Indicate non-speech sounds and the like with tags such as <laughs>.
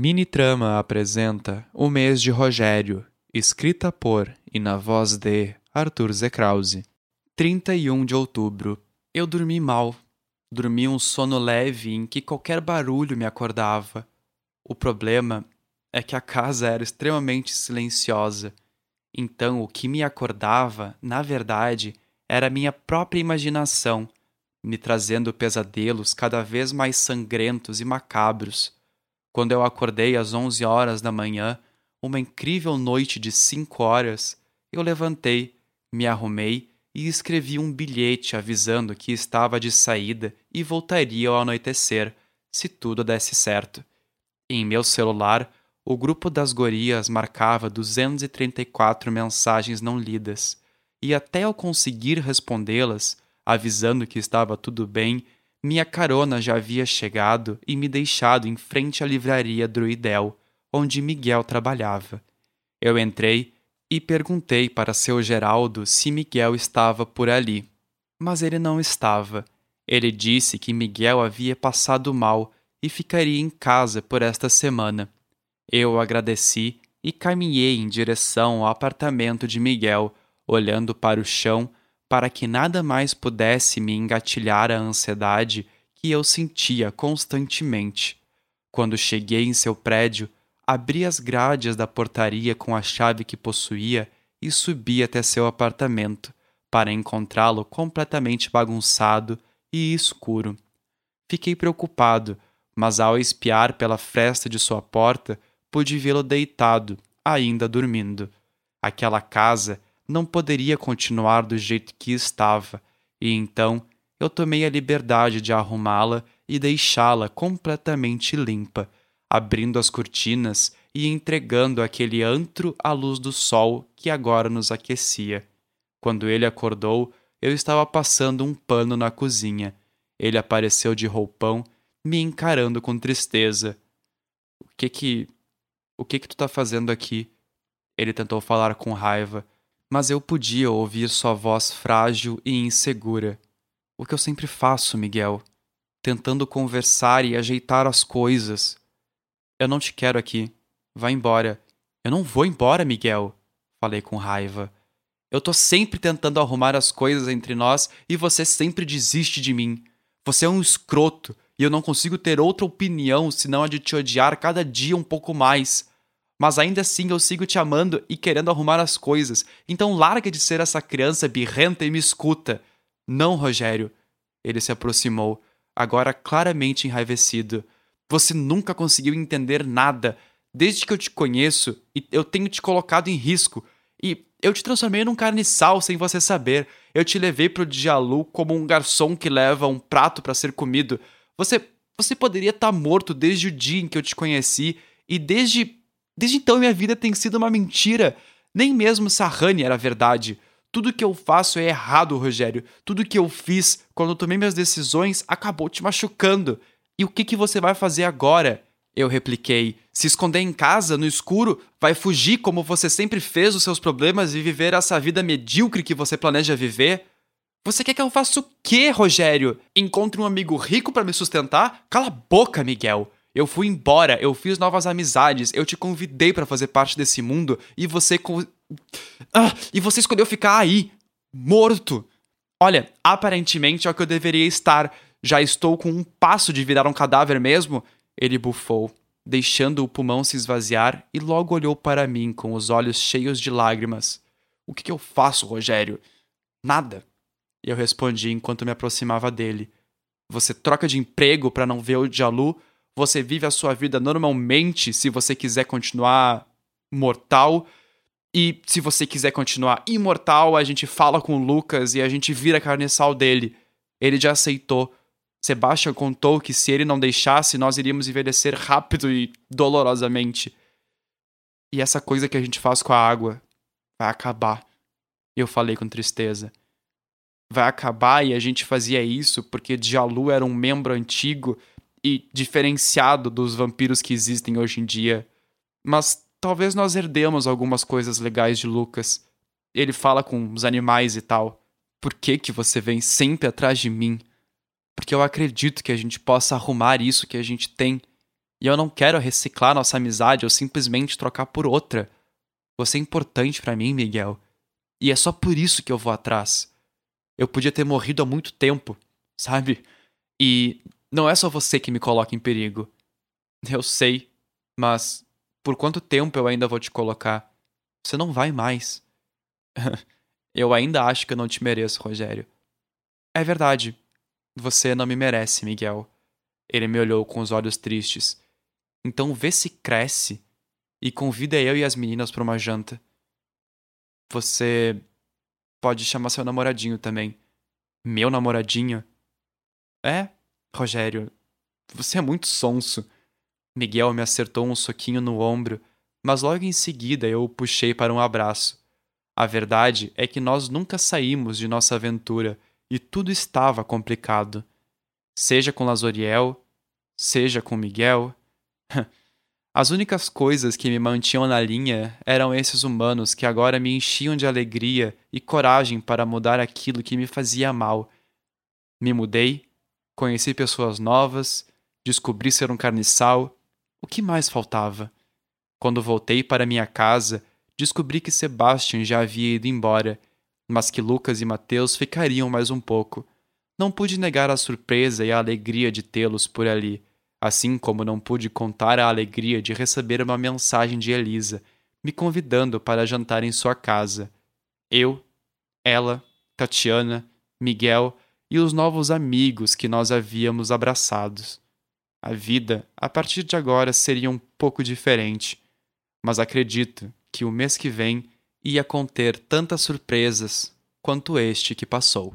Mini Trama apresenta O Mês de Rogério, escrita por e na voz de Arthur Zekrause. 31 de outubro. Eu dormi mal. Dormi um sono leve em que qualquer barulho me acordava. O problema é que a casa era extremamente silenciosa. Então, o que me acordava, na verdade, era minha própria imaginação, me trazendo pesadelos cada vez mais sangrentos e macabros. Quando eu acordei às onze horas da manhã, uma incrível noite de cinco horas, eu levantei, me arrumei e escrevi um bilhete avisando que estava de saída e voltaria ao anoitecer, se tudo desse certo. Em meu celular, o grupo das gorias marcava 234 mensagens não lidas, e até eu conseguir respondê-las, avisando que estava tudo bem minha carona já havia chegado e me deixado em frente à livraria Druidel, onde Miguel trabalhava. Eu entrei e perguntei para seu Geraldo se Miguel estava por ali. Mas ele não estava. Ele disse que Miguel havia passado mal e ficaria em casa por esta semana. Eu agradeci e caminhei em direção ao apartamento de Miguel, olhando para o chão para que nada mais pudesse me engatilhar a ansiedade que eu sentia constantemente. Quando cheguei em seu prédio, abri as grades da portaria com a chave que possuía e subi até seu apartamento, para encontrá-lo completamente bagunçado e escuro. Fiquei preocupado, mas ao espiar pela fresta de sua porta, pude vê-lo deitado, ainda dormindo. Aquela casa não poderia continuar do jeito que estava, e então eu tomei a liberdade de arrumá-la e deixá-la completamente limpa, abrindo as cortinas e entregando aquele antro à luz do sol que agora nos aquecia. Quando ele acordou, eu estava passando um pano na cozinha. Ele apareceu de roupão, me encarando com tristeza. O que que. O que que tu tá fazendo aqui? Ele tentou falar com raiva mas eu podia ouvir sua voz frágil e insegura. O que eu sempre faço, Miguel, tentando conversar e ajeitar as coisas. Eu não te quero aqui. Vá embora. Eu não vou embora, Miguel, falei com raiva. Eu tô sempre tentando arrumar as coisas entre nós e você sempre desiste de mim. Você é um escroto e eu não consigo ter outra opinião senão a de te odiar cada dia um pouco mais. Mas ainda assim eu sigo te amando e querendo arrumar as coisas. Então larga de ser essa criança birrenta e me escuta. Não, Rogério. Ele se aproximou, agora claramente enraivecido. Você nunca conseguiu entender nada. Desde que eu te conheço, eu tenho te colocado em risco. E eu te transformei num carniçal sem você saber. Eu te levei pro Dialu como um garçom que leva um prato para ser comido. Você você poderia estar tá morto desde o dia em que eu te conheci e desde Desde então minha vida tem sido uma mentira. Nem mesmo Sarrani era verdade. Tudo que eu faço é errado, Rogério. Tudo que eu fiz quando tomei minhas decisões acabou te machucando. E o que, que você vai fazer agora? Eu repliquei. Se esconder em casa, no escuro, vai fugir como você sempre fez os seus problemas e viver essa vida medíocre que você planeja viver? Você quer que eu faça o quê, Rogério? Encontre um amigo rico para me sustentar? Cala a boca, Miguel. Eu fui embora, eu fiz novas amizades, eu te convidei para fazer parte desse mundo e você. Ah, e você escolheu ficar aí, morto. Olha, aparentemente é o que eu deveria estar. Já estou com um passo de virar um cadáver mesmo. Ele bufou, deixando o pulmão se esvaziar e logo olhou para mim com os olhos cheios de lágrimas. O que, que eu faço, Rogério? Nada. Eu respondi enquanto me aproximava dele. Você troca de emprego para não ver o Jalu você vive a sua vida normalmente se você quiser continuar mortal. E se você quiser continuar imortal, a gente fala com o Lucas e a gente vira carniçal dele. Ele já aceitou. Sebastian contou que se ele não deixasse, nós iríamos envelhecer rápido e dolorosamente. E essa coisa que a gente faz com a água vai acabar. Eu falei com tristeza. Vai acabar e a gente fazia isso porque Jalu era um membro antigo e diferenciado dos vampiros que existem hoje em dia. Mas talvez nós herdemos algumas coisas legais de Lucas. Ele fala com os animais e tal. Por que que você vem sempre atrás de mim? Porque eu acredito que a gente possa arrumar isso que a gente tem. E eu não quero reciclar nossa amizade ou simplesmente trocar por outra. Você é importante para mim, Miguel. E é só por isso que eu vou atrás. Eu podia ter morrido há muito tempo, sabe? E não é só você que me coloca em perigo. Eu sei, mas por quanto tempo eu ainda vou te colocar? Você não vai mais. <laughs> eu ainda acho que eu não te mereço, Rogério. É verdade. Você não me merece, Miguel. Ele me olhou com os olhos tristes. Então vê se cresce e convida eu e as meninas para uma janta. Você pode chamar seu namoradinho também. Meu namoradinho? É, Rogério, você é muito sonso. Miguel me acertou um soquinho no ombro, mas logo em seguida eu o puxei para um abraço. A verdade é que nós nunca saímos de nossa aventura e tudo estava complicado. Seja com Lazoriel, seja com Miguel. <laughs> As únicas coisas que me mantinham na linha eram esses humanos que agora me enchiam de alegria e coragem para mudar aquilo que me fazia mal. Me mudei, conheci pessoas novas, descobri ser um carniçal. O que mais faltava? Quando voltei para minha casa, descobri que Sebastian já havia ido embora, mas que Lucas e Mateus ficariam mais um pouco. Não pude negar a surpresa e a alegria de tê-los por ali assim como não pude contar a alegria de receber uma mensagem de Elisa, me convidando para jantar em sua casa. Eu, ela, Tatiana, Miguel e os novos amigos que nós havíamos abraçados. A vida, a partir de agora, seria um pouco diferente, mas acredito que o mês que vem ia conter tantas surpresas quanto este que passou.